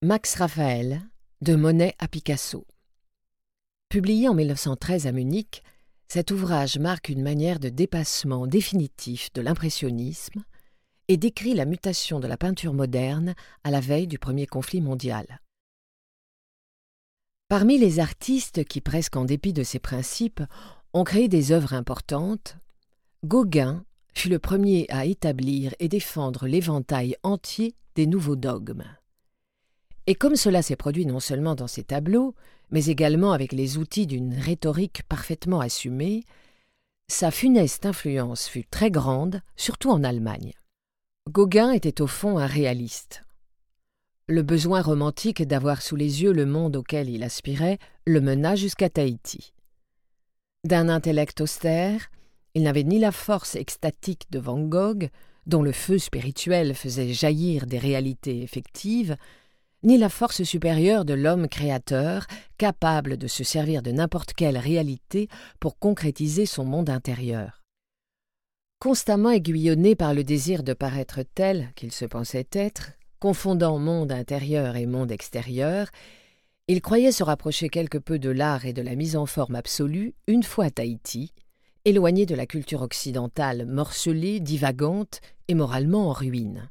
Max Raphaël, de Monet à Picasso. Publié en 1913 à Munich, cet ouvrage marque une manière de dépassement définitif de l'impressionnisme et décrit la mutation de la peinture moderne à la veille du premier conflit mondial. Parmi les artistes qui, presque en dépit de ces principes, ont créé des œuvres importantes, Gauguin fut le premier à établir et défendre l'éventail entier des nouveaux dogmes. Et comme cela s'est produit non seulement dans ses tableaux, mais également avec les outils d'une rhétorique parfaitement assumée, sa funeste influence fut très grande, surtout en Allemagne. Gauguin était au fond un réaliste. Le besoin romantique d'avoir sous les yeux le monde auquel il aspirait le mena jusqu'à Tahiti. D'un intellect austère, il n'avait ni la force extatique de Van Gogh, dont le feu spirituel faisait jaillir des réalités effectives, ni la force supérieure de l'homme créateur, capable de se servir de n'importe quelle réalité pour concrétiser son monde intérieur. Constamment aiguillonné par le désir de paraître tel qu'il se pensait être, confondant monde intérieur et monde extérieur, il croyait se rapprocher quelque peu de l'art et de la mise en forme absolue une fois à Tahiti, éloigné de la culture occidentale morcelée, divagante et moralement en ruine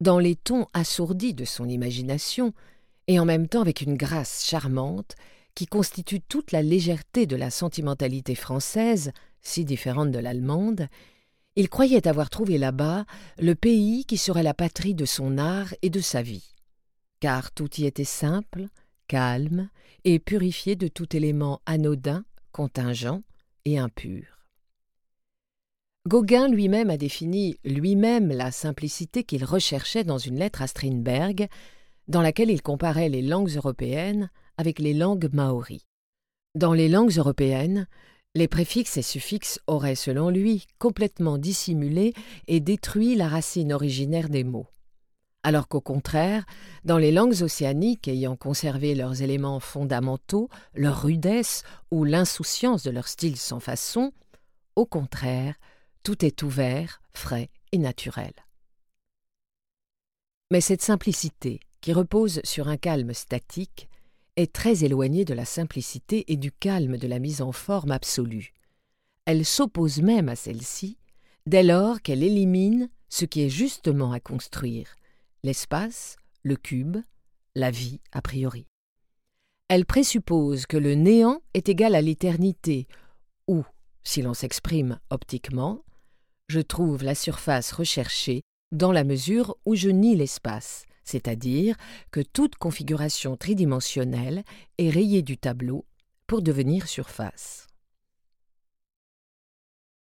dans les tons assourdis de son imagination, et en même temps avec une grâce charmante qui constitue toute la légèreté de la sentimentalité française, si différente de l'allemande, il croyait avoir trouvé là-bas le pays qui serait la patrie de son art et de sa vie, car tout y était simple, calme et purifié de tout élément anodin, contingent et impur. Gauguin lui-même a défini lui-même la simplicité qu'il recherchait dans une lettre à Strindberg, dans laquelle il comparait les langues européennes avec les langues maoris. Dans les langues européennes, les préfixes et suffixes auraient, selon lui, complètement dissimulé et détruit la racine originaire des mots. Alors qu'au contraire, dans les langues océaniques ayant conservé leurs éléments fondamentaux, leur rudesse ou l'insouciance de leur style sans façon, au contraire, tout est ouvert, frais et naturel. Mais cette simplicité, qui repose sur un calme statique, est très éloignée de la simplicité et du calme de la mise en forme absolue. Elle s'oppose même à celle-ci dès lors qu'elle élimine ce qui est justement à construire, l'espace, le cube, la vie a priori. Elle présuppose que le néant est égal à l'éternité, ou, si l'on s'exprime optiquement, je trouve la surface recherchée dans la mesure où je nie l'espace, c'est-à-dire que toute configuration tridimensionnelle est rayée du tableau pour devenir surface.